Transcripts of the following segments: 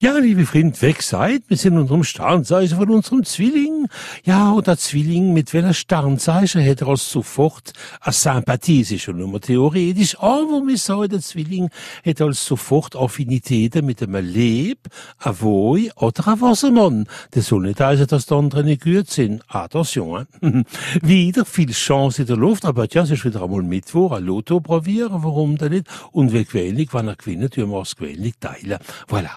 Ja, liebe Freund, weg seid. Wir sind unserem Sternzeichen von unserem Zwilling. Ja, und der Zwilling mit welcher Sternzeichen hat er als sofort eine Sympathie, ist schon nur theoretisch, aber wir sagen, der Zwilling hat als sofort Affinitäten mit einem Leb, einem Woi oder einem Wassermann. Das soll nicht heißen, dass die anderen nicht gut sind. Attention, hein? Wieder viel Chance in der Luft, aber ja, es ist wieder einmal Mittwoch, ein Lotto probieren, warum denn nicht? Und wer gewöhnlich, wenn er gewinnt, tun wir es gewöhnlich teilen. Voilà.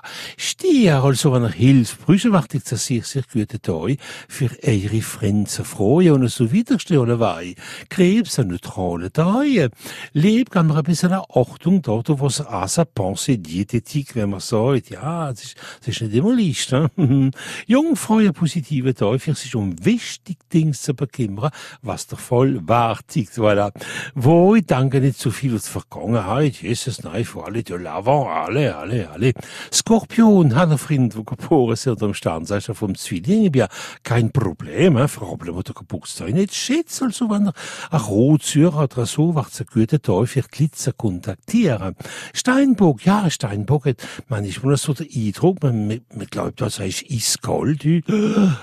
Stier, also wenn er hilft, das sehr, sehr gute Tag für eure Freunde freuen und so widerstehen wei. Krebs, ein neutraler Tag. Leb kann man ein bisschen Achtung dort, wo was à sa pensée diätétique, wenn man sagt, ja, das ist, das ist nicht immer leicht, ne? Jungfrau, Tag, für sich um wichtig Dinge zu bekümmern, was der voll wartet, voilà. Wo ich danke nicht zu viel aus der Vergangenheit, Jesus, nein, vor allem de l'avant, alle, alle, alle. Skorpion, der geboren ist unter dem Sternzeichen vom Zwilling, ich ja kein Problem, wo der Geburtstag nicht schätzt, also wenn er ein Rotzürer oder so, ein guter Tag für Glitzer kontaktieren. Steinbock, ja, Steinbock hat manchmal so den Eindruck, man, man, man glaubt, das ist eiskalt,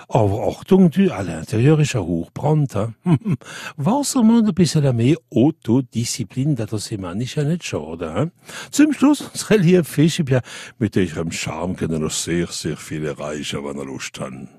aber Achtung, du, alle Interieur ist ein Hochbrand, eh. Wassermann ein bisschen mehr Autodisziplin, das ist man nicht schade. Zum Schluss, unsere liebe Fische, ja, mit eurem Charme können noch sehr, sehr viel erreichen, wenn ihr Lust habt.